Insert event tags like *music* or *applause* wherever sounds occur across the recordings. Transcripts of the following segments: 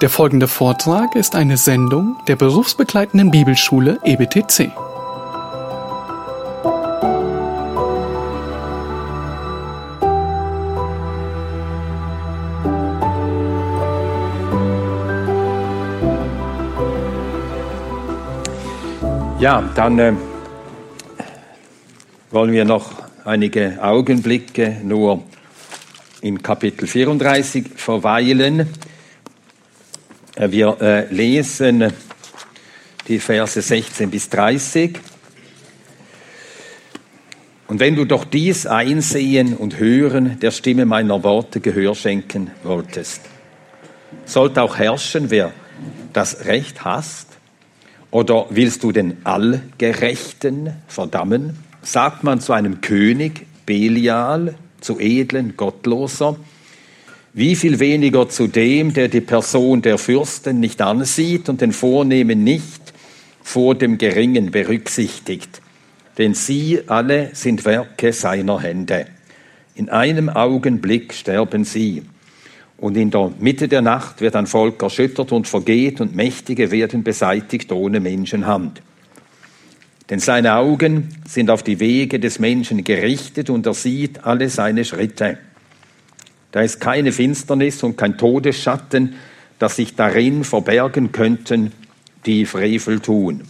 Der folgende Vortrag ist eine Sendung der berufsbegleitenden Bibelschule EBTC. Ja, dann äh, wollen wir noch einige Augenblicke nur in Kapitel 34 verweilen. Äh, Wir äh, lesen die Verse 16 bis 30. Und wenn du doch dies einsehen und hören der Stimme meiner Worte Gehör schenken wolltest, sollte auch herrschen, wer das Recht hasst? Oder willst du den Allgerechten verdammen? Sagt man zu einem König, Belial, zu edlen, Gottloser, wie viel weniger zu dem, der die Person der Fürsten nicht ansieht und den Vornehmen nicht vor dem Geringen berücksichtigt. Denn sie alle sind Werke seiner Hände. In einem Augenblick sterben sie. Und in der Mitte der Nacht wird ein Volk erschüttert und vergeht und Mächtige werden beseitigt ohne Menschenhand. Denn seine Augen sind auf die Wege des Menschen gerichtet und er sieht alle seine Schritte. Da ist keine Finsternis und kein Todesschatten, dass sich darin verbergen könnten, die Frevel tun.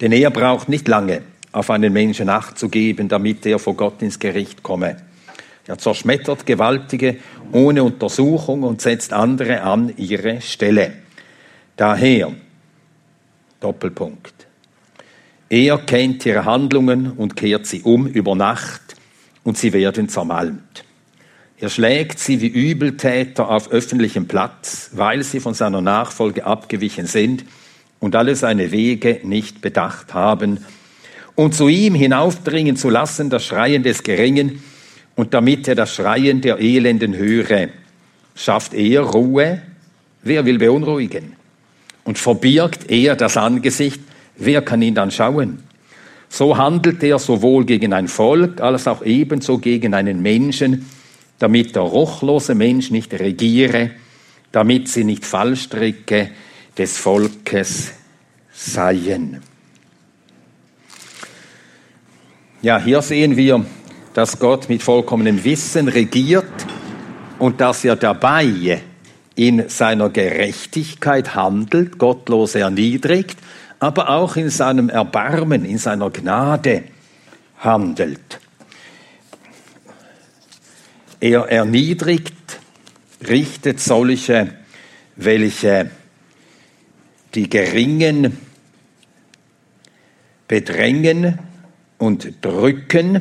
Denn er braucht nicht lange, auf einen Menschen Acht zu geben, damit er vor Gott ins Gericht komme. Er zerschmettert Gewaltige ohne Untersuchung und setzt andere an ihre Stelle. Daher, Doppelpunkt, er kennt ihre Handlungen und kehrt sie um über Nacht und sie werden zermalmt. Er schlägt sie wie Übeltäter auf öffentlichem Platz, weil sie von seiner Nachfolge abgewichen sind und alle seine Wege nicht bedacht haben. Und zu ihm hinaufdringen zu lassen, das Schreien des Geringen, und damit er das Schreien der Elenden höre, schafft er Ruhe, wer will beunruhigen? Und verbirgt er das Angesicht, wer kann ihn dann schauen? So handelt er sowohl gegen ein Volk als auch ebenso gegen einen Menschen, damit der ruchlose Mensch nicht regiere, damit sie nicht Fallstricke des Volkes seien. Ja, hier sehen wir, dass Gott mit vollkommenem Wissen regiert und dass er dabei in seiner Gerechtigkeit handelt, gottlos erniedrigt, aber auch in seinem Erbarmen, in seiner Gnade handelt. Er erniedrigt, richtet solche, welche die Geringen bedrängen und drücken,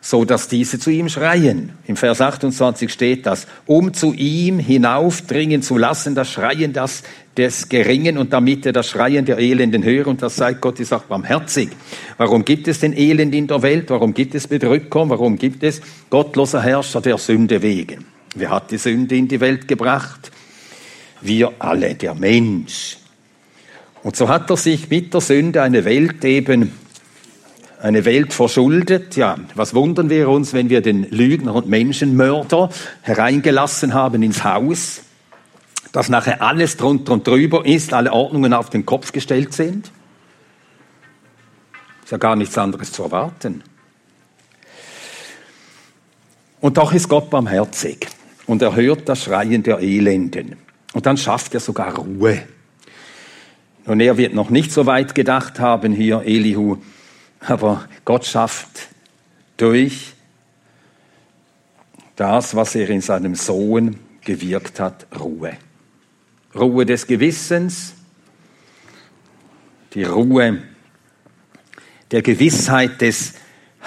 so dass diese zu ihm schreien. Im Vers 28 steht das, um zu ihm hinaufdringen zu lassen, das Schreien das des Geringen und damit er das Schreien der Elenden höre. Und das sagt Gott ist auch barmherzig. Warum gibt es den Elend in der Welt? Warum gibt es Bedrücker? Warum gibt es gottloser Herrscher der Sünde wegen? Wer hat die Sünde in die Welt gebracht? Wir alle, der Mensch. Und so hat er sich mit der Sünde eine Welt eben eine Welt verschuldet. Ja, was wundern wir uns, wenn wir den Lügner und Menschenmörder hereingelassen haben ins Haus, dass nachher alles drunter und drüber ist, alle Ordnungen auf den Kopf gestellt sind? Ist ja gar nichts anderes zu erwarten. Und doch ist Gott barmherzig und er hört das Schreien der Elenden. Und dann schafft er sogar Ruhe. Und er wird noch nicht so weit gedacht haben hier, Elihu, aber Gott schafft durch das, was er in seinem Sohn gewirkt hat, Ruhe. Ruhe des Gewissens, die Ruhe der Gewissheit des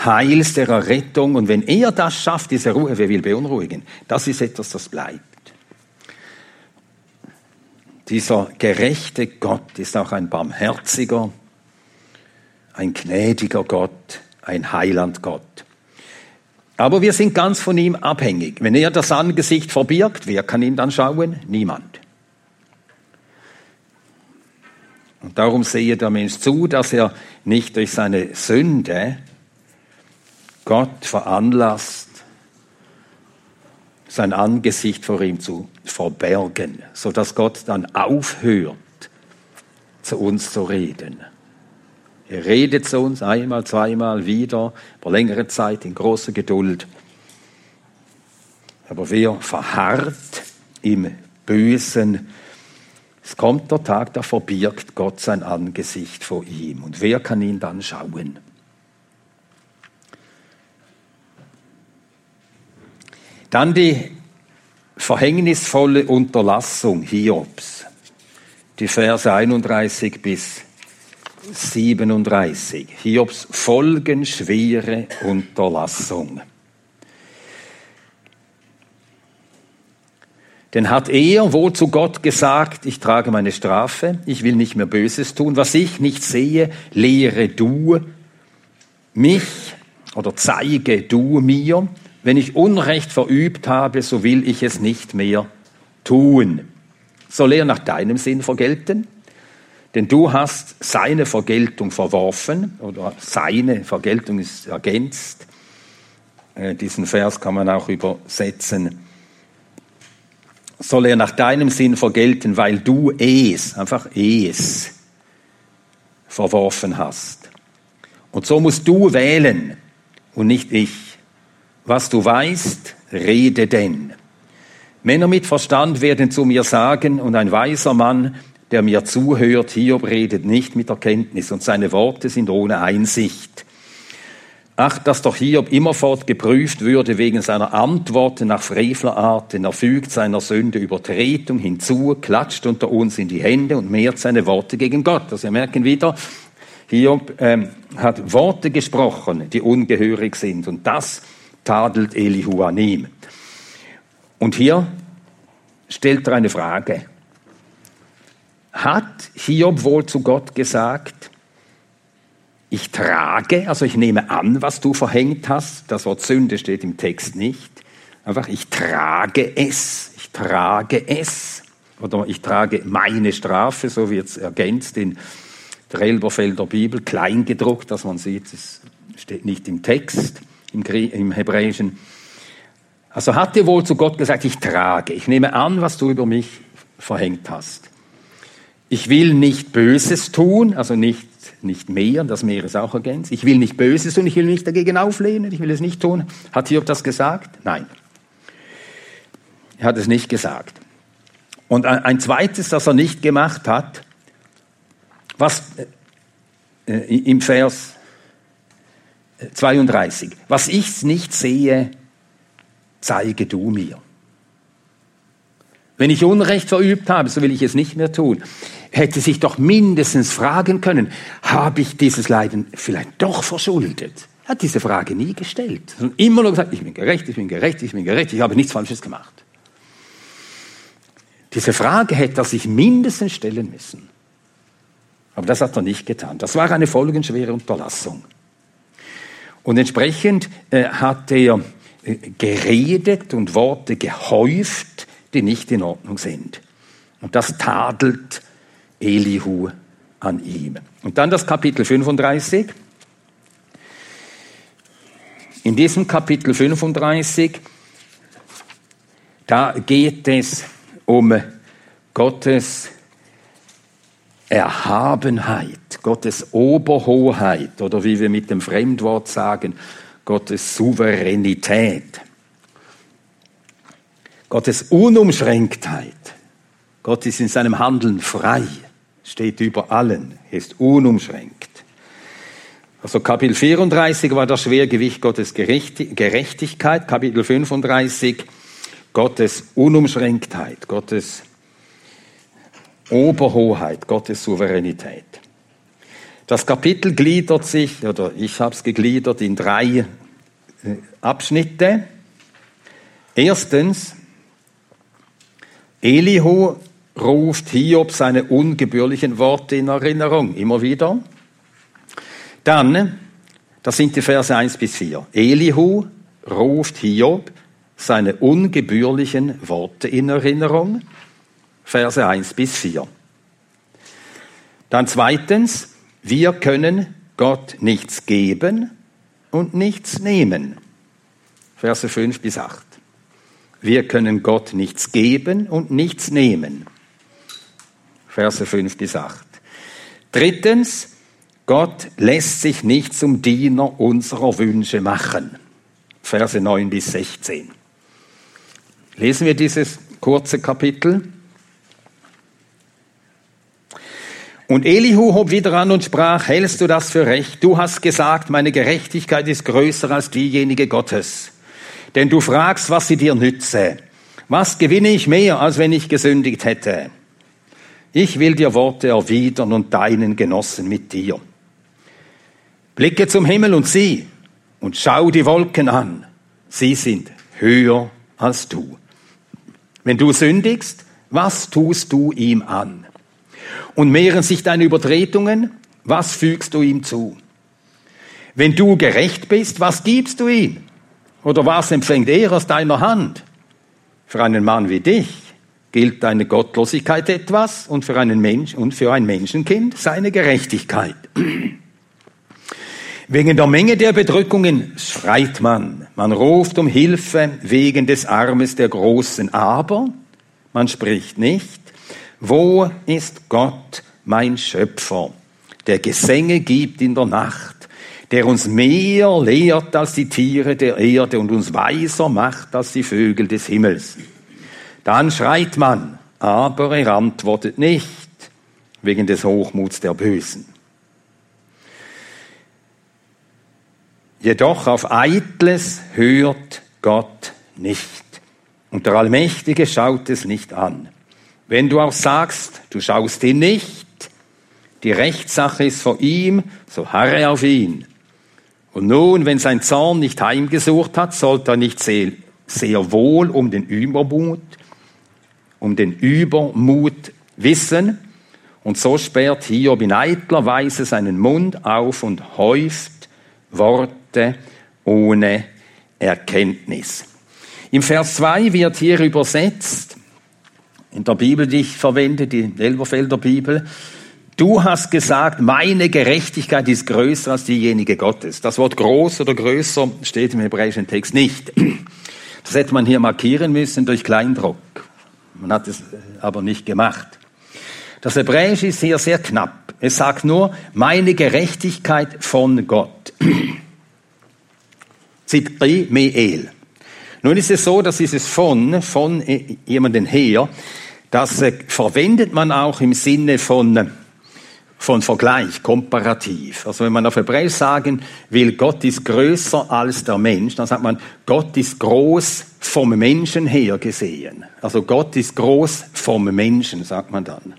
Heils, der Errettung. Und wenn er das schafft, diese Ruhe, wer will beunruhigen? Das ist etwas, das bleibt. Dieser gerechte Gott ist auch ein barmherziger, ein gnädiger Gott, ein Heiland Gott. Aber wir sind ganz von ihm abhängig. Wenn er das Angesicht verbirgt, wer kann ihn dann schauen? Niemand. Und darum sehe der Mensch zu, dass er nicht durch seine Sünde Gott veranlasst, sein Angesicht vor ihm zu verbergen, sodass Gott dann aufhört, zu uns zu reden. Er redet zu uns einmal, zweimal wieder, über längere Zeit in großer Geduld. Aber wer verharrt im Bösen, es kommt der Tag, da verbirgt Gott sein Angesicht vor ihm. Und wer kann ihn dann schauen? Dann die verhängnisvolle Unterlassung Hiobs, die Verse 31 bis 37. Hiobs folgenschwere Unterlassung. Denn hat er wohl zu Gott gesagt, ich trage meine Strafe, ich will nicht mehr Böses tun, was ich nicht sehe, lehre du mich oder zeige du mir, wenn ich Unrecht verübt habe, so will ich es nicht mehr tun. Soll er nach deinem Sinn vergelten? Denn du hast seine Vergeltung verworfen, oder seine Vergeltung ist ergänzt. Äh, diesen Vers kann man auch übersetzen soll er nach deinem Sinn vergelten, weil du es, einfach es, verworfen hast. Und so musst du wählen und nicht ich. Was du weißt, rede denn. Männer mit Verstand werden zu mir sagen, und ein weiser Mann, der mir zuhört, Hiob redet nicht mit Erkenntnis, und seine Worte sind ohne Einsicht. Ach, dass doch Hiob immerfort geprüft würde wegen seiner Antworten nach Frevlerart, denn er fügt seiner Sünde Übertretung hinzu, klatscht unter uns in die Hände und mehrt seine Worte gegen Gott. Also wir merken wieder, Hiob ähm, hat Worte gesprochen, die ungehörig sind und das tadelt Elihu an ihm. Und hier stellt er eine Frage. Hat Hiob wohl zu Gott gesagt, ich trage, also ich nehme an, was du verhängt hast. Das Wort Sünde steht im Text nicht. Einfach, ich trage es, ich trage es. Oder ich trage meine Strafe, so wird es ergänzt in der Elberfelder Bibel, kleingedruckt, dass man sieht, es steht nicht im Text, im, im Hebräischen. Also hat er wohl zu Gott gesagt, ich trage, ich nehme an, was du über mich verhängt hast. Ich will nicht Böses tun, also nicht nicht mehr, das Meer ist auch ergänzt. Ich will nicht Böses tun, ich will nicht dagegen auflehnen, ich will es nicht tun. Hat Hiob das gesagt? Nein. Er hat es nicht gesagt. Und ein zweites, das er nicht gemacht hat, was äh, im Vers 32, was ich nicht sehe, zeige du mir. Wenn ich Unrecht verübt habe, so will ich es nicht mehr tun hätte sich doch mindestens fragen können, habe ich dieses Leiden vielleicht doch verschuldet? Er hat diese Frage nie gestellt. Und immer nur gesagt, ich bin gerecht, ich bin gerecht, ich bin gerecht, ich habe nichts Falsches gemacht. Diese Frage hätte er sich mindestens stellen müssen. Aber das hat er nicht getan. Das war eine folgenschwere Unterlassung. Und entsprechend äh, hat er äh, geredet und Worte gehäuft, die nicht in Ordnung sind. Und das tadelt Elihu an ihm. Und dann das Kapitel 35. In diesem Kapitel 35, da geht es um Gottes Erhabenheit, Gottes Oberhoheit oder wie wir mit dem Fremdwort sagen, Gottes Souveränität, Gottes Unumschränktheit. Gott ist in seinem Handeln frei steht über allen, ist unumschränkt. Also Kapitel 34 war das Schwergewicht Gottes Gerechtigkeit, Kapitel 35 Gottes Unumschränktheit, Gottes Oberhoheit, Gottes Souveränität. Das Kapitel gliedert sich, oder ich habe es gegliedert in drei äh, Abschnitte. Erstens, Elihu ruft Hiob seine ungebührlichen Worte in Erinnerung, immer wieder. Dann, das sind die Verse 1 bis 4. Elihu ruft Hiob seine ungebührlichen Worte in Erinnerung, Verse 1 bis 4. Dann zweitens, wir können Gott nichts geben und nichts nehmen, Verse 5 bis 8. wir können Gott nichts geben und nichts nehmen. Verse 5 bis 8. Drittens, Gott lässt sich nicht zum Diener unserer Wünsche machen. Verse 9 bis 16. Lesen wir dieses kurze Kapitel. Und Elihu hob wieder an und sprach, hältst du das für recht? Du hast gesagt, meine Gerechtigkeit ist größer als diejenige Gottes. Denn du fragst, was sie dir nütze. Was gewinne ich mehr, als wenn ich gesündigt hätte? Ich will dir Worte erwidern und deinen Genossen mit dir. Blicke zum Himmel und sieh und schau die Wolken an. Sie sind höher als du. Wenn du sündigst, was tust du ihm an? Und mehren sich deine Übertretungen, was fügst du ihm zu? Wenn du gerecht bist, was gibst du ihm? Oder was empfängt er aus deiner Hand? Für einen Mann wie dich gilt deine Gottlosigkeit etwas und für einen Mensch und für ein Menschenkind seine Gerechtigkeit. *clears throat* Wegen der Menge der Bedrückungen schreit man, man ruft um Hilfe wegen des Armes der Großen, aber man spricht nicht, wo ist Gott, mein Schöpfer, der Gesänge gibt in der Nacht, der uns mehr lehrt als die Tiere der Erde und uns weiser macht als die Vögel des Himmels. Dann schreit man, aber er antwortet nicht wegen des Hochmuts der Bösen. Jedoch auf Eitles hört Gott nicht. Und der Allmächtige schaut es nicht an. Wenn du auch sagst, du schaust ihn nicht, die Rechtssache ist vor ihm, so harre auf ihn. Und nun, wenn sein Zorn nicht heimgesucht hat, sollte er nicht sehr, sehr wohl um den Übermut, um den Übermut wissen. Und so sperrt Hiob in eitler Weise seinen Mund auf und häuft Worte ohne Erkenntnis. Im Vers 2 wird hier übersetzt, in der Bibel, die ich verwende, die Elberfelder Bibel, du hast gesagt, meine Gerechtigkeit ist größer als diejenige Gottes. Das Wort groß oder größer steht im hebräischen Text nicht. Das hätte man hier markieren müssen durch Kleindruck. Man hat es aber nicht gemacht. Das Hebräische ist hier sehr knapp. Es sagt nur, meine Gerechtigkeit von Gott. *clears throat* Zitri Meel. Nun ist es so, dass dieses von, von jemanden her, das äh, verwendet man auch im Sinne von, von Vergleich, komparativ. Also wenn man auf Hebräisch sagen will, Gott ist größer als der Mensch, dann sagt man, Gott ist groß vom Menschen her gesehen. Also Gott ist groß vom Menschen, sagt man dann.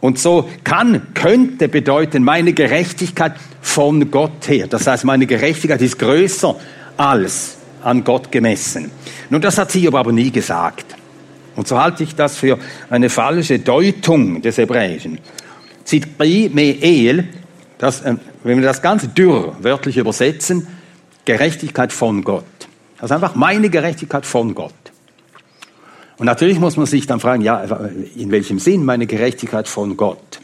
Und so kann, könnte bedeuten, meine Gerechtigkeit von Gott her. Das heißt, meine Gerechtigkeit ist größer als an Gott gemessen. Nun, das hat Hiob aber nie gesagt. Und so halte ich das für eine falsche Deutung des Hebräischen. Zitri me'el, das, äh, wenn wir das ganz dürr wörtlich übersetzen, Gerechtigkeit von Gott. Das ist einfach meine Gerechtigkeit von Gott. Und natürlich muss man sich dann fragen, ja, in welchem Sinn meine Gerechtigkeit von Gott?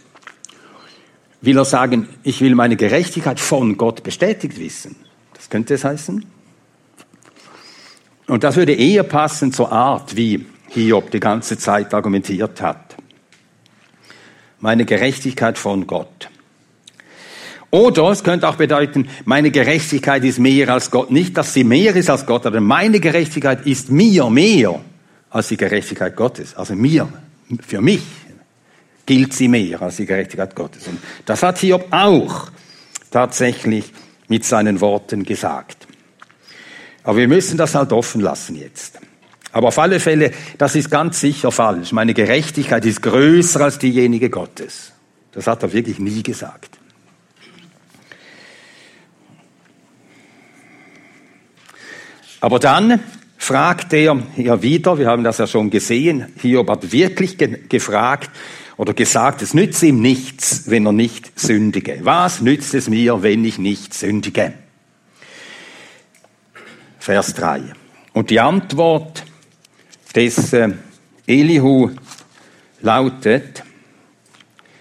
Will er sagen, ich will meine Gerechtigkeit von Gott bestätigt wissen? Das könnte es heißen. Und das würde eher passen zur Art, wie Hiob die ganze Zeit argumentiert hat. Meine Gerechtigkeit von Gott. Oder es könnte auch bedeuten, meine Gerechtigkeit ist mehr als Gott. Nicht, dass sie mehr ist als Gott, aber meine Gerechtigkeit ist mir mehr als die Gerechtigkeit Gottes. Also mir, für mich gilt sie mehr als die Gerechtigkeit Gottes. Und das hat Hiob auch tatsächlich mit seinen Worten gesagt. Aber wir müssen das halt offen lassen jetzt. Aber auf alle Fälle, das ist ganz sicher falsch. Meine Gerechtigkeit ist größer als diejenige Gottes. Das hat er wirklich nie gesagt. Aber dann fragt er ja wieder, wir haben das ja schon gesehen, Hiob hat wirklich ge gefragt oder gesagt, es nützt ihm nichts, wenn er nicht sündige. Was nützt es mir, wenn ich nicht sündige? Vers 3. Und die Antwort des äh, Elihu lautet,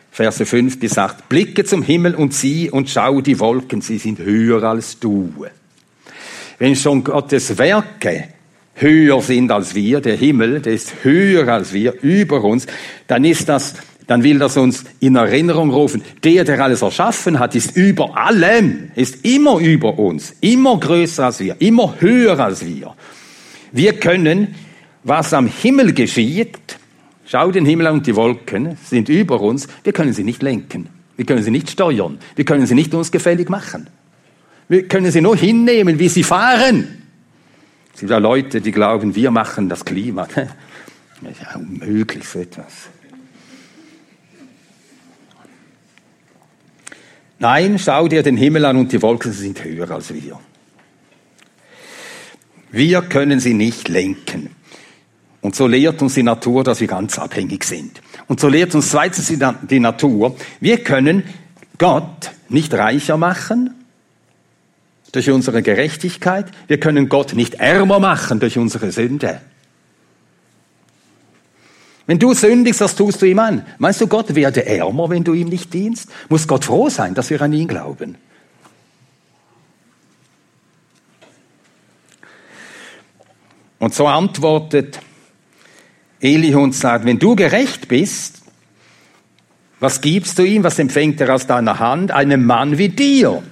Verse 5 bis 8, blicke zum Himmel und sieh und schau die Wolken, sie sind höher als du. Wenn schon Gottes Werke höher sind als wir, der Himmel, der ist höher als wir, über uns, dann ist das, dann will das uns in Erinnerung rufen. Der, der alles erschaffen hat, ist über allem, ist immer über uns, immer größer als wir, immer höher als wir. Wir können, was am Himmel geschieht, schau den Himmel an und die Wolken sind über uns, wir können sie nicht lenken. Wir können sie nicht steuern. Wir können sie nicht uns gefällig machen. Wir können sie nur hinnehmen, wie sie fahren. Es gibt ja Leute, die glauben, wir machen das Klima. *laughs* Das ist ja unmöglich, so etwas. Nein, schau dir den Himmel an und die Wolken sind höher als wir. Wir können sie nicht lenken. Und so lehrt uns die Natur, dass wir ganz abhängig sind. Und so lehrt uns zweitens die Natur, wir können Gott nicht reicher machen durch unsere Gerechtigkeit. Wir können Gott nicht ärmer machen durch unsere Sünde. Wenn du sündigst, was tust du ihm an? Meinst du, Gott werde ärmer, wenn du ihm nicht dienst? Muss Gott froh sein, dass wir an ihn glauben? Und so antwortet Elihu und sagt, wenn du gerecht bist, was gibst du ihm, was empfängt er aus deiner Hand? Einem Mann wie dir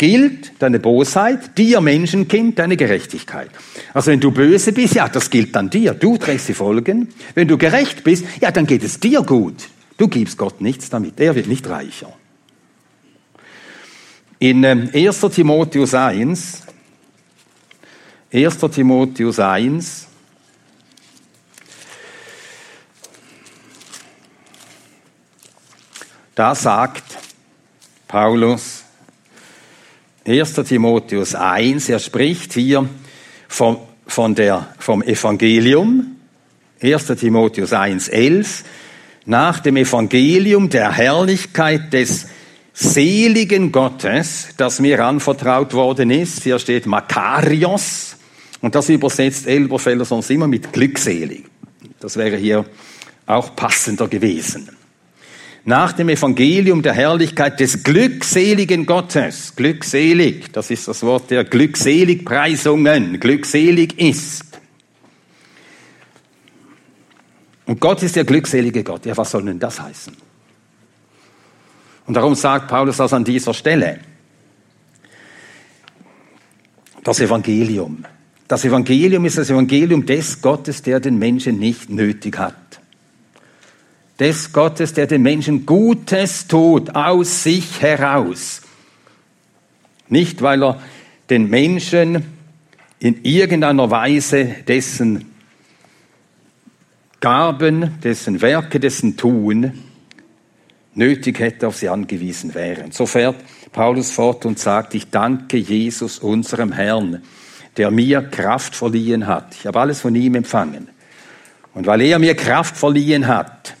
gilt deine Bosheit, dir Menschenkind deine Gerechtigkeit. Also wenn du böse bist, ja, das gilt dann dir. Du trägst die Folgen. Wenn du gerecht bist, ja, dann geht es dir gut. Du gibst Gott nichts damit. Er wird nicht reicher. In 1. Ähm, Timotheus 1, 1. Timotheus 1, da sagt Paulus, 1. Timotheus 1, er spricht hier vom, von der, vom Evangelium, 1. Timotheus 1, 11, nach dem Evangelium der Herrlichkeit des seligen Gottes, das mir anvertraut worden ist. Hier steht Makarios und das übersetzt Elberfeller sonst immer mit glückselig. Das wäre hier auch passender gewesen nach dem Evangelium der Herrlichkeit des glückseligen Gottes. Glückselig, das ist das Wort der Glückseligpreisungen. Glückselig ist. Und Gott ist der glückselige Gott. Ja, was soll denn das heißen? Und darum sagt Paulus das an dieser Stelle. Das Evangelium. Das Evangelium ist das Evangelium des Gottes, der den Menschen nicht nötig hat des Gottes, der den Menschen Gutes tut, aus sich heraus. Nicht, weil er den Menschen in irgendeiner Weise dessen Gaben, dessen Werke, dessen Tun nötig hätte, auf sie angewiesen wären. So fährt Paulus fort und sagt, ich danke Jesus, unserem Herrn, der mir Kraft verliehen hat. Ich habe alles von ihm empfangen. Und weil er mir Kraft verliehen hat,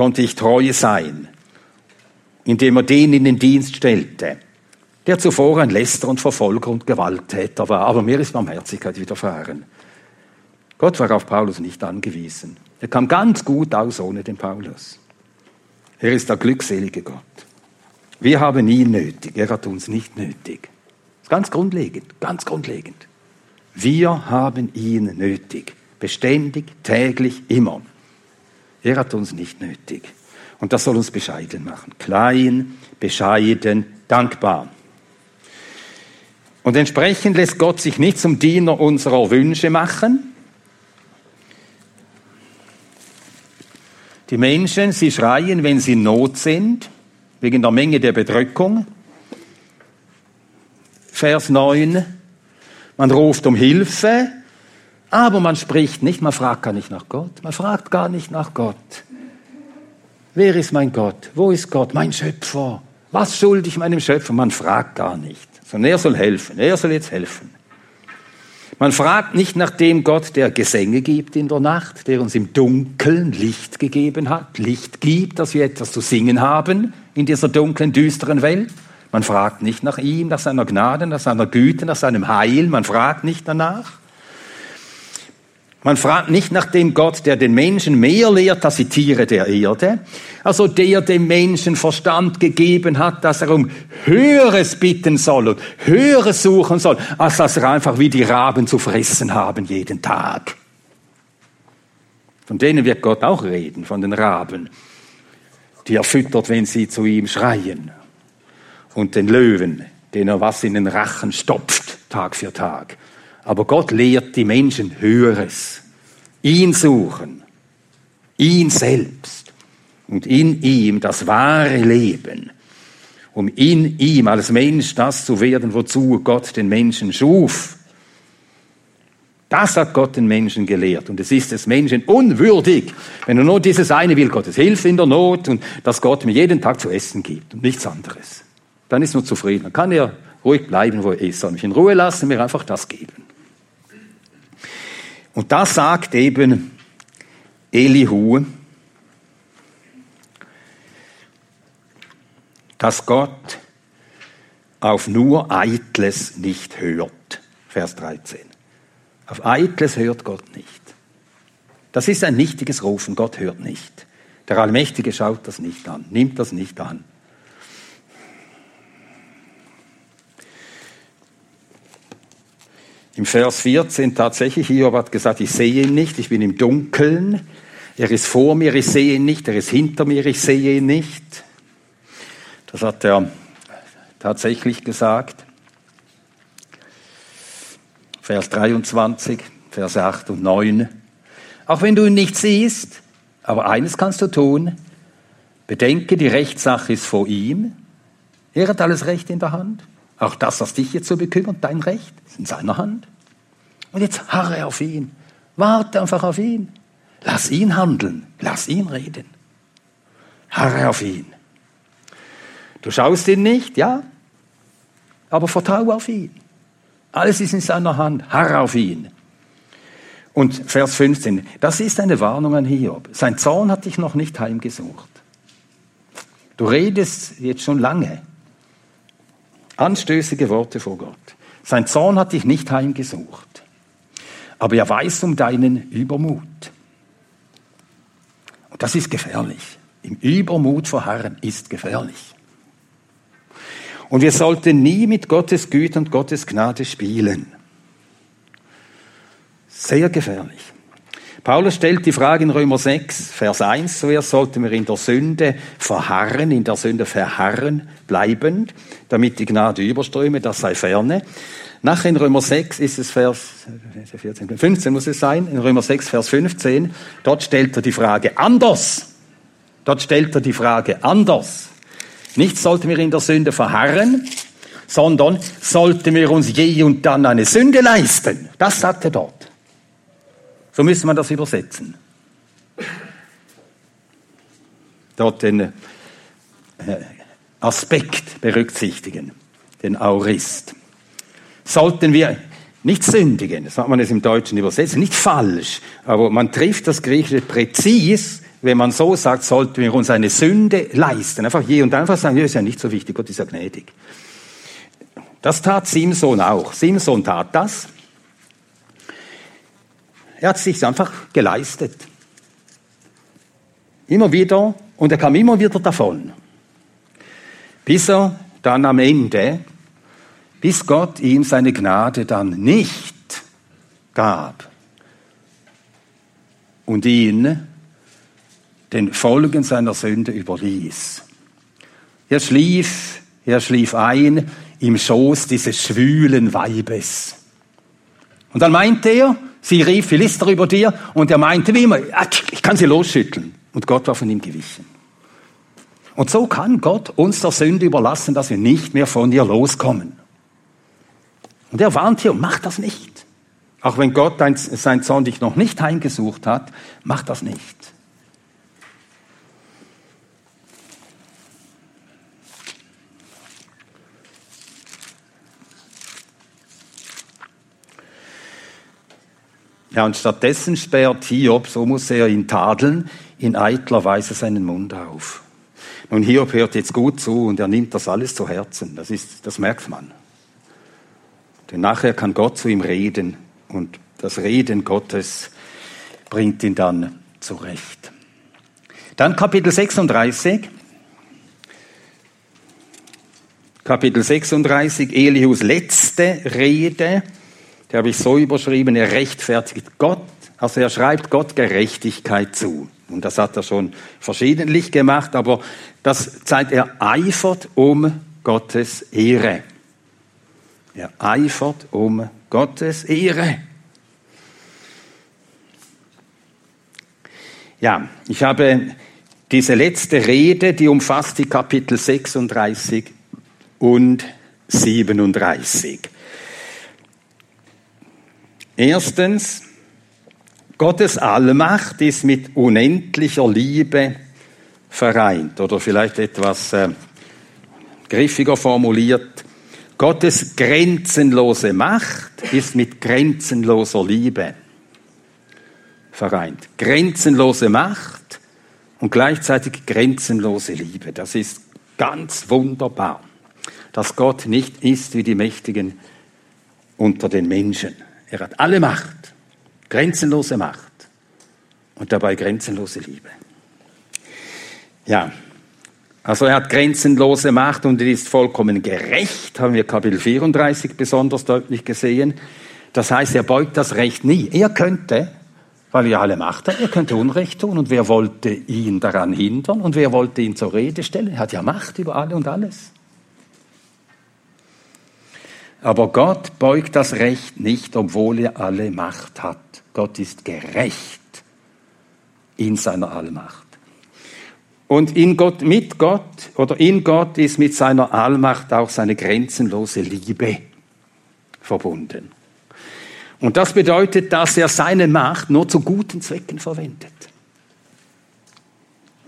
konnte ich treu sein, indem er den in den Dienst stellte, der zuvor ein Läster und Verfolger und Gewalttäter war. Aber mir ist Barmherzigkeit widerfahren. Gott war auf Paulus nicht angewiesen. Er kam ganz gut aus ohne den Paulus. Er ist der glückselige Gott. Wir haben ihn nötig, er hat uns nicht nötig. Ganz grundlegend, ganz grundlegend. Wir haben ihn nötig, beständig, täglich, immer. Er hat uns nicht nötig. Und das soll uns bescheiden machen. Klein, bescheiden, dankbar. Und entsprechend lässt Gott sich nicht zum Diener unserer Wünsche machen. Die Menschen, sie schreien, wenn sie in Not sind, wegen der Menge der Bedrückung. Vers 9. Man ruft um Hilfe, aber man spricht nicht, man fragt gar nicht nach Gott. Man fragt gar nicht nach Gott. Wer ist mein Gott? Wo ist Gott? Mein Schöpfer. Was schulde ich meinem Schöpfer? Man fragt gar nicht, sondern er soll helfen. Er soll jetzt helfen. Man fragt nicht nach dem Gott, der Gesänge gibt in der Nacht, der uns im Dunkeln Licht gegeben hat, Licht gibt, dass wir etwas zu singen haben in dieser dunklen, düsteren Welt. Man fragt nicht nach ihm, nach seiner Gnade, nach seiner Güte, nach seinem Heil. Man fragt nicht danach. Man fragt nicht nach dem Gott, der den Menschen mehr lehrt als die Tiere der Erde, also der dem Menschen Verstand gegeben hat, dass er um Höheres bitten soll und Höheres suchen soll, als dass er einfach wie die Raben zu fressen haben jeden Tag. Von denen wird Gott auch reden, von den Raben, die er füttert, wenn sie zu ihm schreien. Und den Löwen, den er was in den Rachen stopft, Tag für Tag. Aber Gott lehrt die Menschen Höheres. Ihn suchen. Ihn selbst. Und in ihm das wahre Leben. Um in ihm als Mensch das zu werden, wozu Gott den Menschen schuf. Das hat Gott den Menschen gelehrt. Und es ist des Menschen unwürdig, wenn er nur dieses eine will, Gottes Hilfe in der Not und dass Gott mir jeden Tag zu essen gibt und nichts anderes. Dann ist er zufrieden. Dann kann er ruhig bleiben, wo er ist. Soll mich in Ruhe lassen, mir einfach das geben. Und das sagt eben Elihu, dass Gott auf nur Eitles nicht hört. Vers 13. Auf Eitles hört Gott nicht. Das ist ein nichtiges Rufen, Gott hört nicht. Der Allmächtige schaut das nicht an, nimmt das nicht an. Im Vers 14 tatsächlich, Hiob hat gesagt, ich sehe ihn nicht, ich bin im Dunkeln. Er ist vor mir, ich sehe ihn nicht, er ist hinter mir, ich sehe ihn nicht. Das hat er tatsächlich gesagt. Vers 23, Vers 8 und 9. Auch wenn du ihn nicht siehst, aber eines kannst du tun. Bedenke, die Rechtssache ist vor ihm. Er hat alles Recht in der Hand. Auch das, was dich jetzt so bekümmert, dein Recht, ist in seiner Hand. Und jetzt harre auf ihn. Warte einfach auf ihn. Lass ihn handeln. Lass ihn reden. Harre auf ihn. Du schaust ihn nicht, ja, aber vertraue auf ihn. Alles ist in seiner Hand. Harre auf ihn. Und Vers 15, das ist eine Warnung an Hiob. Sein Zorn hat dich noch nicht heimgesucht. Du redest jetzt schon lange. Anstößige Worte vor Gott. Sein Zorn hat dich nicht heimgesucht aber er weiß um deinen Übermut. Und das ist gefährlich. Im Übermut verharren ist gefährlich. Und wir sollten nie mit Gottes Güte und Gottes Gnade spielen. Sehr gefährlich. Paulus stellt die Frage in Römer 6, Vers 1, zuerst sollten wir in der Sünde verharren, in der Sünde verharren, bleibend, damit die Gnade überströme, das sei ferne. Nachher in Römer 6 ist es Vers 14, 15 muss es sein, in Römer 6, Vers 15, dort stellt er die Frage anders. Dort stellt er die Frage anders. Nicht sollten wir in der Sünde verharren, sondern sollten wir uns je und dann eine Sünde leisten. Das sagt er dort. So müsste man das übersetzen. Dort den äh, Aspekt berücksichtigen, den Aurist sollten wir nicht sündigen, das hat man es im Deutschen übersetzt, nicht falsch, aber man trifft das Griechische präzis, wenn man so sagt, sollten wir uns eine Sünde leisten. Einfach je und einfach sagen, ja, ist ja nicht so wichtig, Gott ist ja gnädig. Das tat Simson auch. Simson tat das. Er hat es sich einfach geleistet. Immer wieder, und er kam immer wieder davon. Bis er dann am Ende bis Gott ihm seine Gnade dann nicht gab und ihn den Folgen seiner Sünde überließ. Er schlief, er schlief ein im Schoß dieses schwülen Weibes. Und dann meinte er, sie rief, Philister über dir, und er meinte wie immer, ich kann sie losschütteln. Und Gott war von ihm gewichen. Und so kann Gott uns der Sünde überlassen, dass wir nicht mehr von ihr loskommen. Und er warnt hier, mach das nicht. Auch wenn Gott sein Zorn dich noch nicht heimgesucht hat, mach das nicht. Ja, und stattdessen sperrt Hiob, so muss er ihn tadeln, in eitler Weise seinen Mund auf. Nun, Hiob hört jetzt gut zu und er nimmt das alles zu Herzen. Das, ist, das merkt man. Denn nachher kann Gott zu ihm reden und das Reden Gottes bringt ihn dann zurecht. Dann Kapitel 36. Kapitel 36, Elius letzte Rede, die habe ich so überschrieben, er rechtfertigt Gott, also er schreibt Gott Gerechtigkeit zu. Und das hat er schon verschiedentlich gemacht, aber das zeigt, er eifert um Gottes Ehre. Er eifert um Gottes Ehre. Ja, ich habe diese letzte Rede, die umfasst die Kapitel 36 und 37. Erstens, Gottes Allmacht ist mit unendlicher Liebe vereint oder vielleicht etwas äh, griffiger formuliert. Gottes grenzenlose Macht ist mit grenzenloser Liebe vereint. Grenzenlose Macht und gleichzeitig grenzenlose Liebe. Das ist ganz wunderbar, dass Gott nicht ist wie die Mächtigen unter den Menschen. Er hat alle Macht, grenzenlose Macht und dabei grenzenlose Liebe. Ja, also er hat grenzenlose Macht und er ist vollkommen gerecht, haben wir Kapitel 34 besonders deutlich gesehen. Das heißt, er beugt das Recht nie. Er könnte, weil er alle Macht hat, er könnte Unrecht tun und wer wollte ihn daran hindern und wer wollte ihn zur Rede stellen? Er hat ja Macht über alle und alles. Aber Gott beugt das Recht nicht, obwohl er alle Macht hat. Gott ist gerecht in seiner Allmacht. Und in Gott, mit Gott oder in Gott ist mit seiner Allmacht auch seine grenzenlose Liebe verbunden. Und das bedeutet, dass er seine Macht nur zu guten Zwecken verwendet.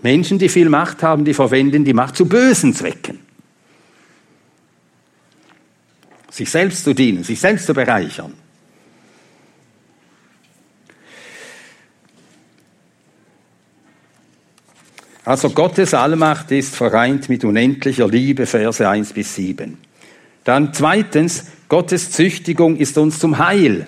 Menschen, die viel Macht haben, die verwenden die Macht zu bösen Zwecken. Sich selbst zu dienen, sich selbst zu bereichern. Also Gottes Allmacht ist vereint mit unendlicher Liebe, Verse 1 bis 7. Dann zweitens, Gottes Züchtigung ist uns zum Heil.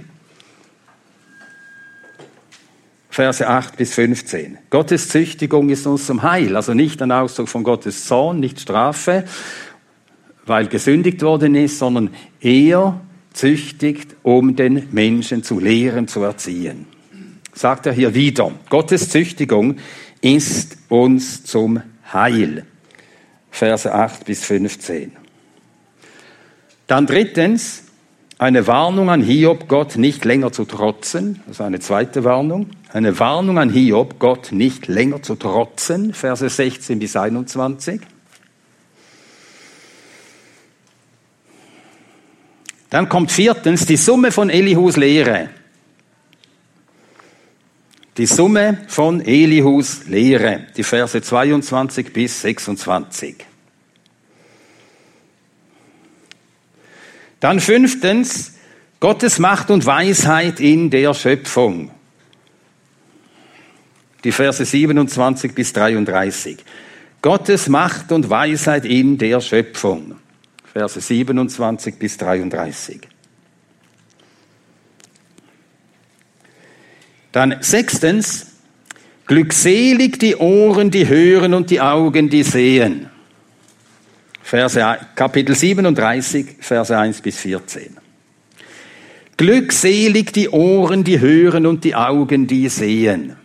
Verse 8 bis 15. Gottes Züchtigung ist uns zum Heil, also nicht ein Ausdruck von Gottes Zorn, nicht Strafe, weil gesündigt worden ist, sondern er züchtigt, um den Menschen zu lehren, zu erziehen. Sagt er hier wieder. Gottes Züchtigung ist uns zum Heil. Verse 8 bis 15. Dann drittens, eine Warnung an Hiob, Gott nicht länger zu trotzen. Das ist eine zweite Warnung. Eine Warnung an Hiob, Gott nicht länger zu trotzen. Verse 16 bis 21. Dann kommt viertens die Summe von Elihus Lehre. Die Summe von Elihus Lehre, die Verse 22 bis 26. Dann fünftens, Gottes Macht und Weisheit in der Schöpfung. Die Verse 27 bis 33. Gottes Macht und Weisheit in der Schöpfung. Verse 27 bis 33. Dann sechstens, glückselig die Ohren, die hören und die Augen, die sehen. Verse, Kapitel 37, Verse 1 bis 14. Glückselig die Ohren, die hören und die Augen, die sehen.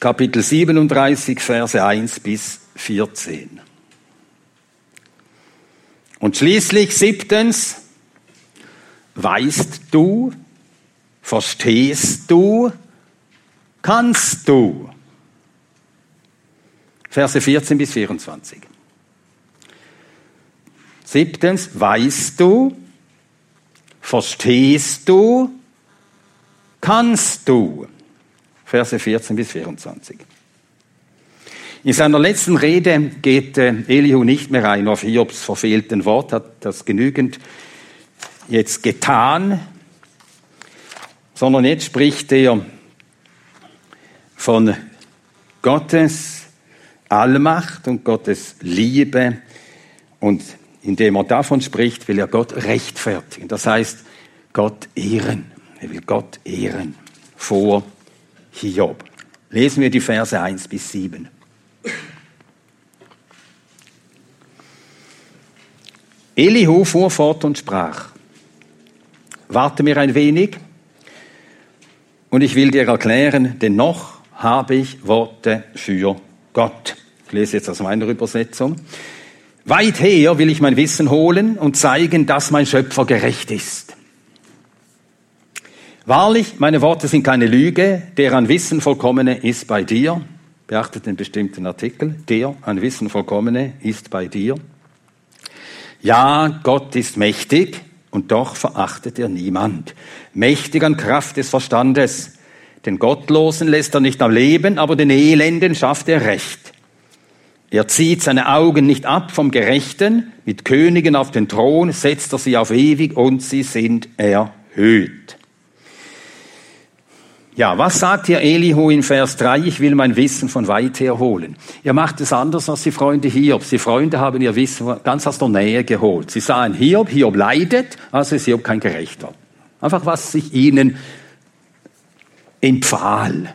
Kapitel 37, Verse 1 bis 14. Und schließlich siebtens, weißt du, Verstehst du? Kannst du? Verse 14 bis 24. Siebtens, weißt du? Verstehst du? Kannst du? Verse 14 bis 24. In seiner letzten Rede geht äh, Elihu nicht mehr ein auf Hiobs verfehlten Wort, hat das genügend jetzt getan sondern jetzt spricht er von Gottes Allmacht und Gottes Liebe und indem er davon spricht, will er Gott rechtfertigen. Das heißt, Gott ehren. Er will Gott ehren vor Hiob. Lesen wir die Verse 1 bis 7. Elihu fuhr fort und sprach, warte mir ein wenig und ich will dir erklären, denn noch habe ich Worte für Gott. Ich lese jetzt aus meiner Übersetzung. Weit her will ich mein Wissen holen und zeigen, dass mein Schöpfer gerecht ist. Wahrlich, meine Worte sind keine Lüge, der an Wissen vollkommene ist bei dir. Beachtet den bestimmten Artikel. Der an Wissen vollkommene ist bei dir. Ja, Gott ist mächtig und doch verachtet er niemand. Mächtig an Kraft des Verstandes. Den Gottlosen lässt er nicht am Leben, aber den Elenden schafft er Recht. Er zieht seine Augen nicht ab vom Gerechten, mit Königen auf den Thron setzt er sie auf ewig und sie sind erhöht. Ja, was sagt hier Elihu in Vers 3? Ich will mein Wissen von weit her holen. Er macht es anders als die Freunde Hiobs. Die Freunde haben ihr Wissen ganz aus der Nähe geholt. Sie sahen Hiob, Hiob leidet, also ist Hiob kein Gerechter. Einfach was sich ihnen empfahl.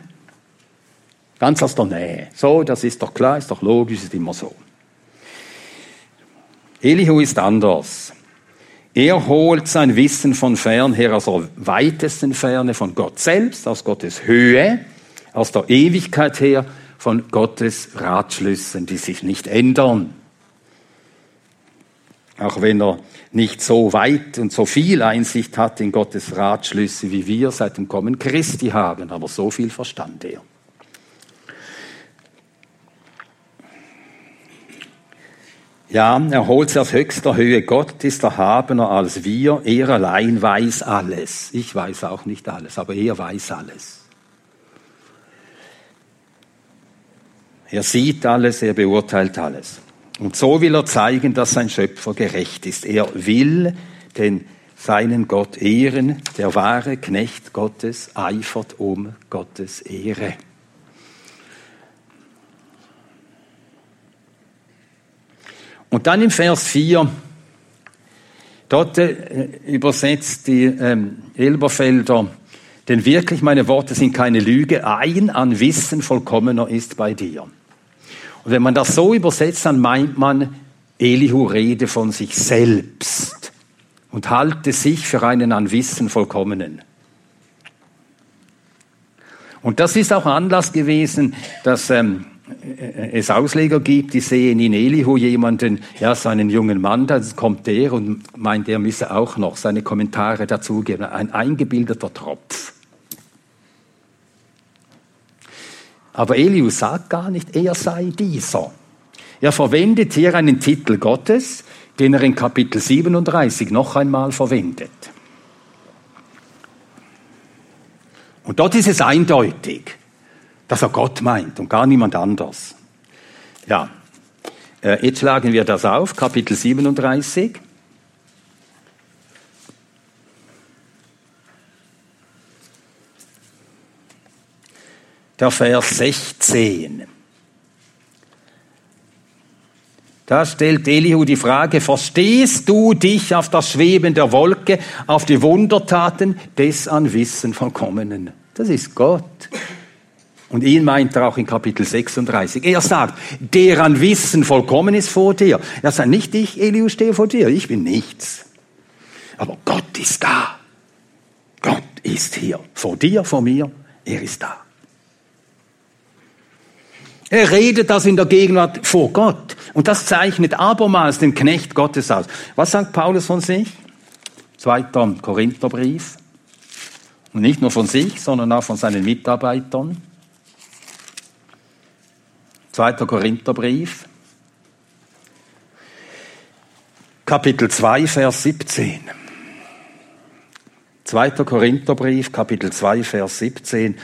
Ganz aus der Nähe. So, das ist doch klar, ist doch logisch, ist immer so. Elihu ist anders. Er holt sein Wissen von fern her, aus der weitesten Ferne von Gott selbst, aus Gottes Höhe, aus der Ewigkeit her, von Gottes Ratschlüssen, die sich nicht ändern. Auch wenn er nicht so weit und so viel Einsicht hat in Gottes Ratschlüsse, wie wir seit dem Kommen Christi haben, aber so viel verstand er. Ja, er holt sie aus höchster Höhe. Gott ist erhabener als wir. Er allein weiß alles. Ich weiß auch nicht alles, aber er weiß alles. Er sieht alles, er beurteilt alles. Und so will er zeigen, dass sein Schöpfer gerecht ist. Er will den seinen Gott ehren. Der wahre Knecht Gottes eifert um Gottes Ehre. Und dann im Vers 4, dort äh, übersetzt die ähm, Elberfelder, denn wirklich meine Worte sind keine Lüge, ein an Wissen vollkommener ist bei dir. Und wenn man das so übersetzt, dann meint man, Elihu rede von sich selbst und halte sich für einen an Wissen vollkommenen. Und das ist auch Anlass gewesen, dass ähm, es Ausleger gibt, die sehen in Elihu jemanden, ja, so einen jungen Mann, dann kommt der und meint, er müsse auch noch seine Kommentare dazugeben. Ein eingebildeter Tropf. Aber Elihu sagt gar nicht, er sei dieser. Er verwendet hier einen Titel Gottes, den er in Kapitel 37 noch einmal verwendet. Und dort ist es eindeutig dass er Gott meint und gar niemand anders. Ja, äh, jetzt schlagen wir das auf, Kapitel 37. Der Vers 16. Da stellt Elihu die Frage, verstehst du dich auf das Schweben der Wolke, auf die Wundertaten des an Wissen vollkommenen? Das ist Gott. Und ihn meint er auch in Kapitel 36. Er sagt, der an Wissen vollkommen ist vor dir. Er sagt nicht ich, Eliu, stehe vor dir. Ich bin nichts. Aber Gott ist da. Gott ist hier. Vor dir, vor mir. Er ist da. Er redet das in der Gegenwart vor Gott. Und das zeichnet abermals den Knecht Gottes aus. Was sagt Paulus von sich? Zweiter Korintherbrief. Und nicht nur von sich, sondern auch von seinen Mitarbeitern. 2. Korintherbrief, Kapitel 2, Vers 17. 2. Korintherbrief, Kapitel 2, Vers 17.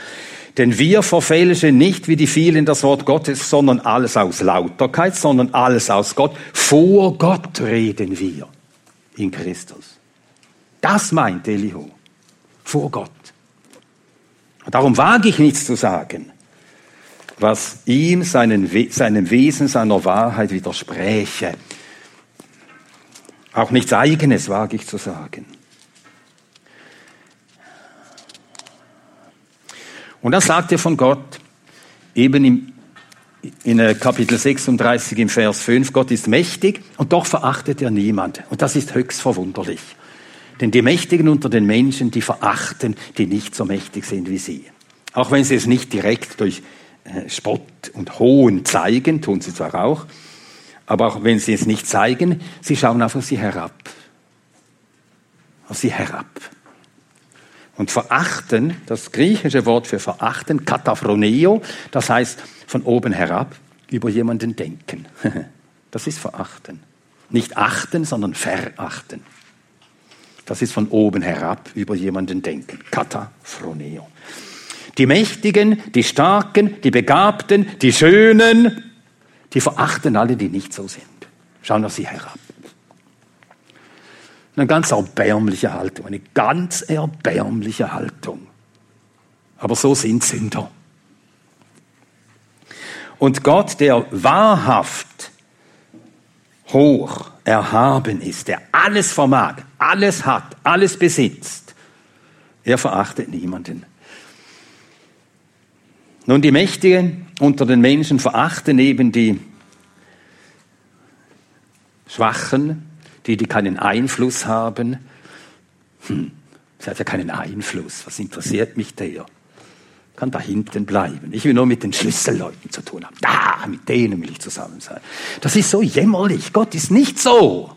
Denn wir verfälschen nicht wie die vielen das Wort Gottes, sondern alles aus Lauterkeit, sondern alles aus Gott. Vor Gott reden wir in Christus. Das meint Elihu. Vor Gott. Darum wage ich nichts zu sagen was ihm, seinen, seinem Wesen, seiner Wahrheit widerspräche. Auch nichts Eigenes wage ich zu sagen. Und das sagt er von Gott eben im, in äh, Kapitel 36 im Vers 5. Gott ist mächtig und doch verachtet er niemand. Und das ist höchst verwunderlich. Denn die Mächtigen unter den Menschen, die verachten, die nicht so mächtig sind wie sie. Auch wenn sie es nicht direkt durch Spott und Hohn zeigen, tun sie zwar auch, aber auch wenn sie es nicht zeigen, sie schauen auf sie herab. Auf sie herab. Und verachten, das griechische Wort für verachten, kataphroneo, das heißt von oben herab über jemanden denken. *laughs* Das ist verachten. Nicht achten, sondern verachten. Das ist von oben herab über jemanden denken. Kataphroneo. Die Mächtigen, die Starken, die Begabten, die Schönen, die verachten alle, die nicht so sind. Schauen auf sie herab. Eine ganz erbärmliche Haltung, eine ganz erbärmliche Haltung. Aber so sind Sünder. Und Gott, der wahrhaft hoch erhaben ist, der alles vermag, alles hat, alles besitzt, er verachtet niemanden. Nun, die Mächtigen unter den Menschen verachten eben die Schwachen, die, die keinen Einfluss haben. Hm, sie hat ja keinen Einfluss. Was interessiert mich der? Kann da hinten bleiben. Ich will nur mit den Schlüsselleuten zu tun haben. Da, mit denen will ich zusammen sein. Das ist so jämmerlich. Gott ist nicht so.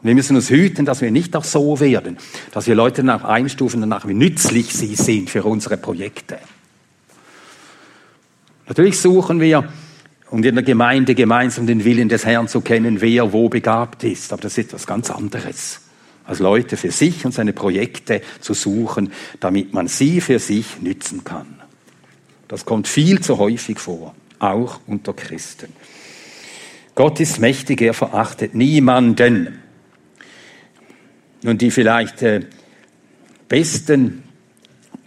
Wir müssen uns hüten, dass wir nicht auch so werden, dass wir Leute danach einstufen, danach wie nützlich sie sind für unsere Projekte. Natürlich suchen wir und in der Gemeinde gemeinsam den Willen des Herrn zu kennen, wer wo begabt ist. Aber das ist etwas ganz anderes, als Leute für sich und seine Projekte zu suchen, damit man sie für sich nützen kann. Das kommt viel zu häufig vor, auch unter Christen. Gott ist mächtig, er verachtet niemanden. Nun, die vielleicht äh, besten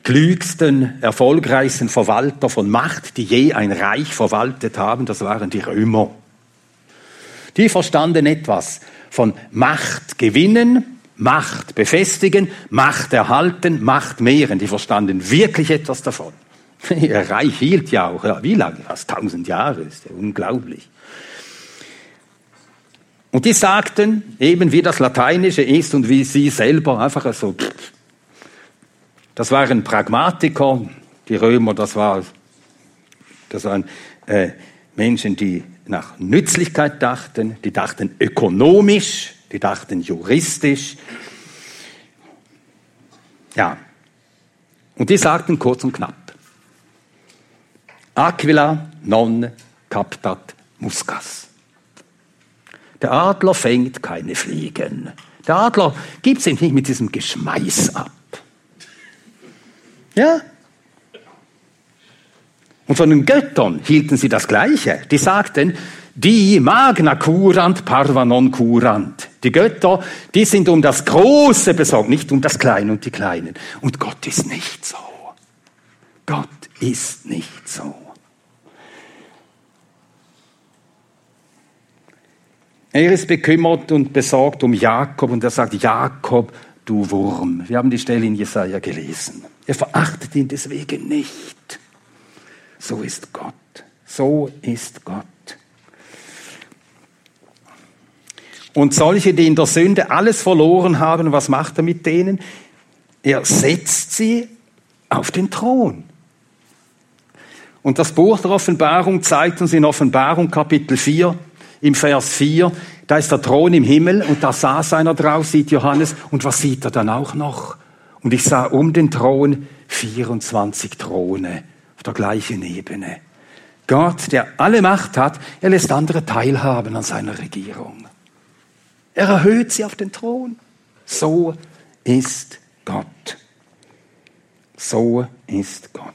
klügsten, erfolgreichsten Verwalter von Macht, die je ein Reich verwaltet haben, das waren die Römer. Die verstanden etwas von Macht gewinnen, Macht befestigen, Macht erhalten, Macht mehren. Die verstanden wirklich etwas davon. *laughs* Ihr Reich hielt ja auch, ja, wie lange? Fast tausend Jahre, ist ja unglaublich. Und die sagten eben, wie das Lateinische ist und wie sie selber einfach so, pff, das waren Pragmatiker, die Römer, das, war, das waren äh, Menschen, die nach Nützlichkeit dachten, die dachten ökonomisch, die dachten juristisch. Ja, und die sagten kurz und knapp, Aquila non captat muscas. Der Adler fängt keine Fliegen. Der Adler gibt sich nicht mit diesem Geschmeiß ab. Ja? Und von den Göttern hielten sie das Gleiche. Die sagten, die magna curant, parva non curant. Die Götter, die sind um das Große besorgt, nicht um das Kleine und die Kleinen. Und Gott ist nicht so. Gott ist nicht so. Er ist bekümmert und besorgt um Jakob und er sagt, Jakob, du Wurm. Wir haben die Stelle in Jesaja gelesen. Er verachtet ihn deswegen nicht. So ist Gott. So ist Gott. Und solche, die in der Sünde alles verloren haben, was macht er mit denen? Er setzt sie auf den Thron. Und das Buch der Offenbarung zeigt uns in Offenbarung Kapitel 4, im Vers 4, da ist der Thron im Himmel und da saß einer drauf, sieht Johannes. Und was sieht er dann auch noch? Und ich sah um den Thron 24 Throne auf der gleichen Ebene. Gott, der alle Macht hat, er lässt andere teilhaben an seiner Regierung. Er erhöht sie auf den Thron. So ist Gott. So ist Gott.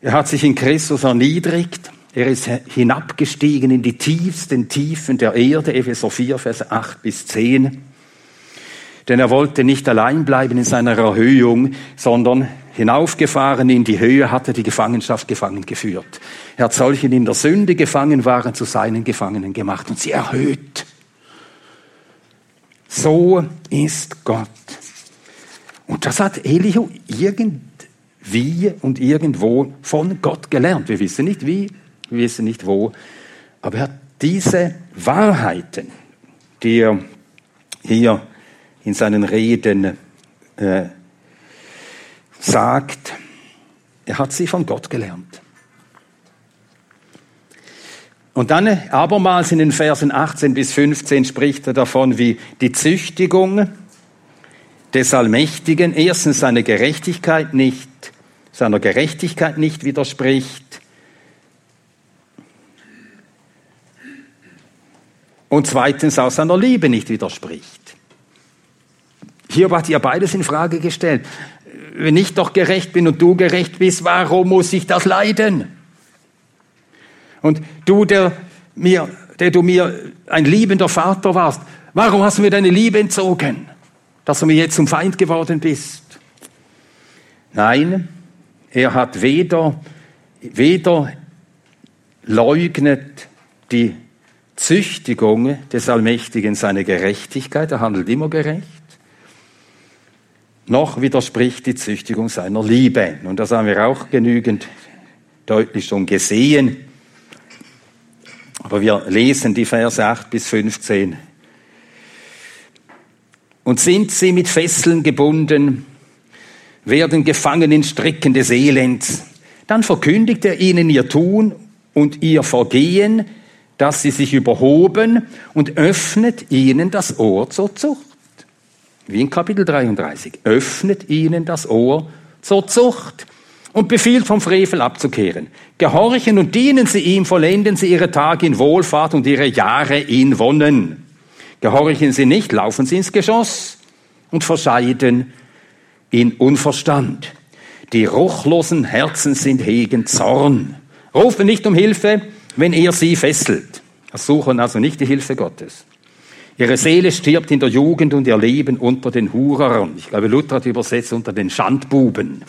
Er hat sich in Christus erniedrigt. Er ist hinabgestiegen in die tiefsten Tiefen der Erde, Epheser 4, Vers 8 bis 10. Denn er wollte nicht allein bleiben in seiner Erhöhung, sondern hinaufgefahren in die Höhe hat er die Gefangenschaft gefangen geführt. Er hat solche, die in der Sünde gefangen waren, zu seinen Gefangenen gemacht und sie erhöht. So ist Gott. Und das hat Elihu irgend wie und irgendwo von Gott gelernt. Wir wissen nicht wie, wir wissen nicht wo, aber er hat diese Wahrheiten, die er hier in seinen Reden äh, sagt, er hat sie von Gott gelernt. Und dann abermals in den Versen 18 bis 15 spricht er davon, wie die Züchtigung des Allmächtigen erstens seine Gerechtigkeit nicht, seiner Gerechtigkeit nicht widerspricht und zweitens auch seiner Liebe nicht widerspricht. Hier hat ja beides in Frage gestellt. Wenn ich doch gerecht bin und du gerecht bist, warum muss ich das leiden? Und du, der mir, der du mir ein liebender Vater warst, warum hast du mir deine Liebe entzogen, dass du mir jetzt zum Feind geworden bist? Nein, er hat weder, weder leugnet die Züchtigung des Allmächtigen seine Gerechtigkeit, er handelt immer gerecht, noch widerspricht die Züchtigung seiner Liebe. Und das haben wir auch genügend deutlich schon gesehen. Aber wir lesen die Verse 8 bis 15. Und sind sie mit Fesseln gebunden, werden gefangen in Stricken des Elends, dann verkündigt er ihnen ihr Tun und ihr Vergehen, dass sie sich überhoben und öffnet ihnen das Ohr zur Zucht. Wie in Kapitel 33. Öffnet ihnen das Ohr zur Zucht und befiehlt vom Frevel abzukehren. Gehorchen und dienen sie ihm, vollenden sie ihre Tage in Wohlfahrt und ihre Jahre in Wonnen. Gehorchen sie nicht, laufen sie ins Geschoss und verscheiden in Unverstand. Die ruchlosen Herzen sind hegen Zorn. Rufen nicht um Hilfe, wenn er sie fesselt. Suchen also nicht die Hilfe Gottes. Ihre Seele stirbt in der Jugend und ihr Leben unter den Hurern. Ich glaube, Luther hat übersetzt unter den Schandbuben.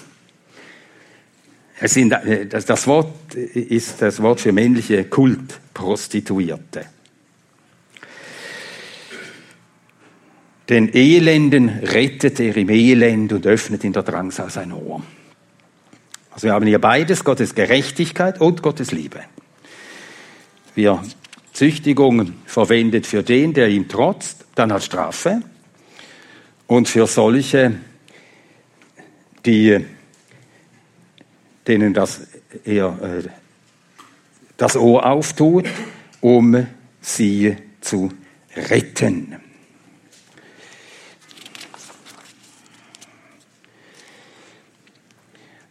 Äh, das Wort ist das Wort für männliche Kultprostituierte. Den Elenden rettet er im Elend und öffnet in der Drangsal sein Ohr. Also wir haben hier beides, Gottes Gerechtigkeit und Gottes Liebe. Wir Züchtigung verwendet für den, der ihm trotzt, dann hat Strafe. Und für solche, die denen das, er äh, das Ohr auftut, um sie zu retten.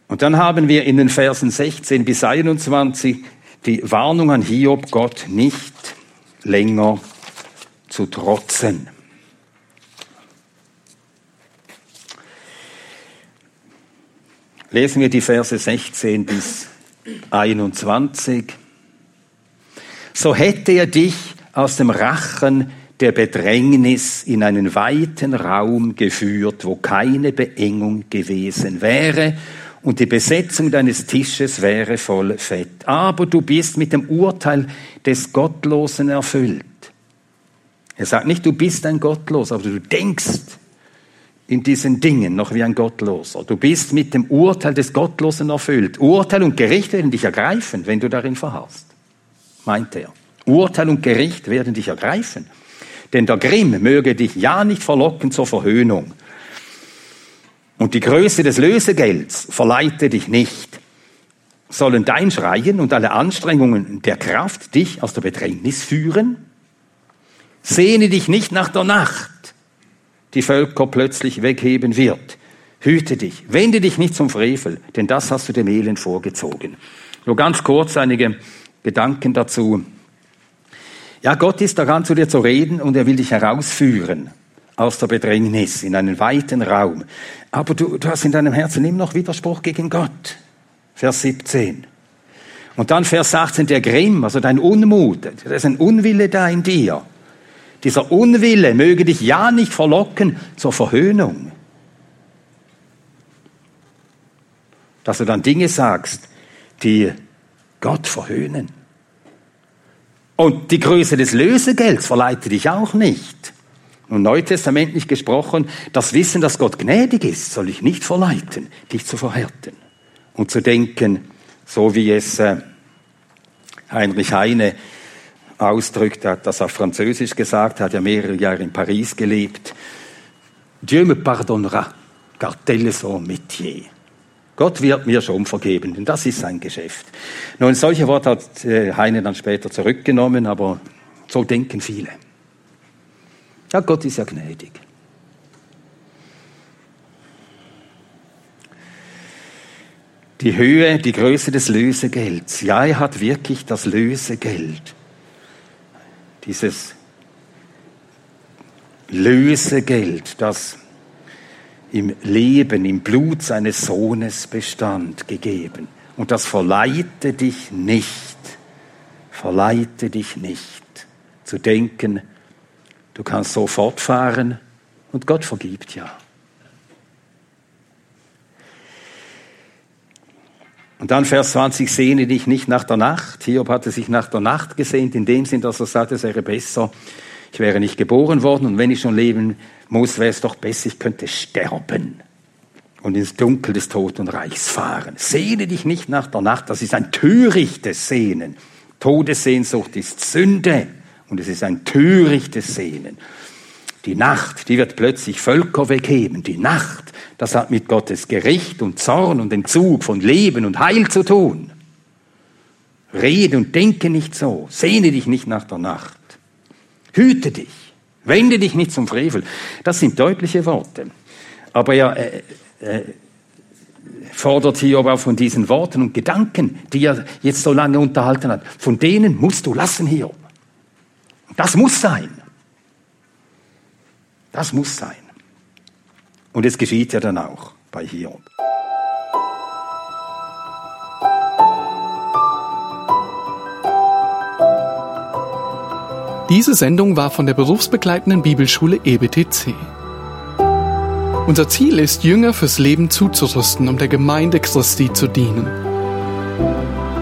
Und dann haben wir in den Versen 16 bis 21 die Warnung an Hiob, Gott nicht länger zu trotzen. Lesen wir die Verse 16 bis 21. So hätte er dich aus dem Rachen der Bedrängnis in einen weiten Raum geführt, wo keine Beengung gewesen wäre und die Besetzung deines Tisches wäre voll Fett. Aber du bist mit dem Urteil des Gottlosen erfüllt. Er sagt nicht, du bist ein Gottloser, aber du denkst, in diesen Dingen noch wie ein Gottloser. Du bist mit dem Urteil des Gottlosen erfüllt. Urteil und Gericht werden dich ergreifen, wenn du darin verharrst, meint er. Urteil und Gericht werden dich ergreifen. Denn der Grimm möge dich ja nicht verlocken zur Verhöhnung. Und die Größe des Lösegelds verleite dich nicht. Sollen dein Schreien und alle Anstrengungen der Kraft dich aus der Bedrängnis führen? Sehne dich nicht nach der Nacht, die Völker plötzlich wegheben wird. Hüte dich, wende dich nicht zum Frevel, denn das hast du dem Elend vorgezogen. Nur ganz kurz einige Gedanken dazu. Ja, Gott ist daran, zu dir zu reden und er will dich herausführen aus der Bedrängnis in einen weiten Raum. Aber du, du hast in deinem Herzen immer noch Widerspruch gegen Gott. Vers 17. Und dann Vers 18, der Grimm, also dein Unmut, da ist ein Unwille da in dir. Dieser Unwille möge dich ja nicht verlocken zur Verhöhnung. Dass du dann Dinge sagst, die Gott verhöhnen. Und die Größe des Lösegelds verleitet dich auch nicht. Und neutestamentlich gesprochen, das Wissen, dass Gott gnädig ist, soll dich nicht verleiten, dich zu verhärten. und zu denken, so wie es äh, Heinrich Heine ausdrückt hat, das auf Französisch gesagt hat, ja mehrere Jahre in Paris gelebt. Dieu me pardonnera, car tel est son métier. Gott wird mir schon vergeben, denn das ist sein Geschäft. Nun, solche Worte hat äh, Heine dann später zurückgenommen, aber so denken viele. Ja, Gott ist ja gnädig. Die Höhe, die Größe des Lösegelds. Ja, er hat wirklich das Lösegeld. Dieses Lösegeld, das im Leben, im Blut seines Sohnes bestand, gegeben. Und das verleite dich nicht, verleite dich nicht, zu denken, du kannst so fortfahren und Gott vergibt ja. Und dann Vers 20, sehne dich nicht nach der Nacht. Hiob hatte sich nach der Nacht gesehnt, in dem Sinn, dass er sagte, es wäre besser, ich wäre nicht geboren worden und wenn ich schon leben muss, wäre es doch besser, ich könnte sterben und ins Dunkel des Totenreichs fahren. Sehne dich nicht nach der Nacht, das ist ein törichtes Sehnen. Todessehnsucht ist Sünde und es ist ein törichtes Sehnen. Die Nacht, die wird plötzlich Völker wegheben. Die Nacht, das hat mit Gottes Gericht und Zorn und Entzug von Leben und Heil zu tun. Rede und denke nicht so. Sehne dich nicht nach der Nacht. Hüte dich. Wende dich nicht zum Frevel. Das sind deutliche Worte. Aber er äh, äh, fordert Hiob auch von diesen Worten und Gedanken, die er jetzt so lange unterhalten hat. Von denen musst du lassen, Hiob. Das muss sein. Das muss sein. Und es geschieht ja dann auch bei Hiob. Diese Sendung war von der berufsbegleitenden Bibelschule EBTC. Unser Ziel ist, Jünger fürs Leben zuzurüsten, um der Gemeinde Christi zu dienen.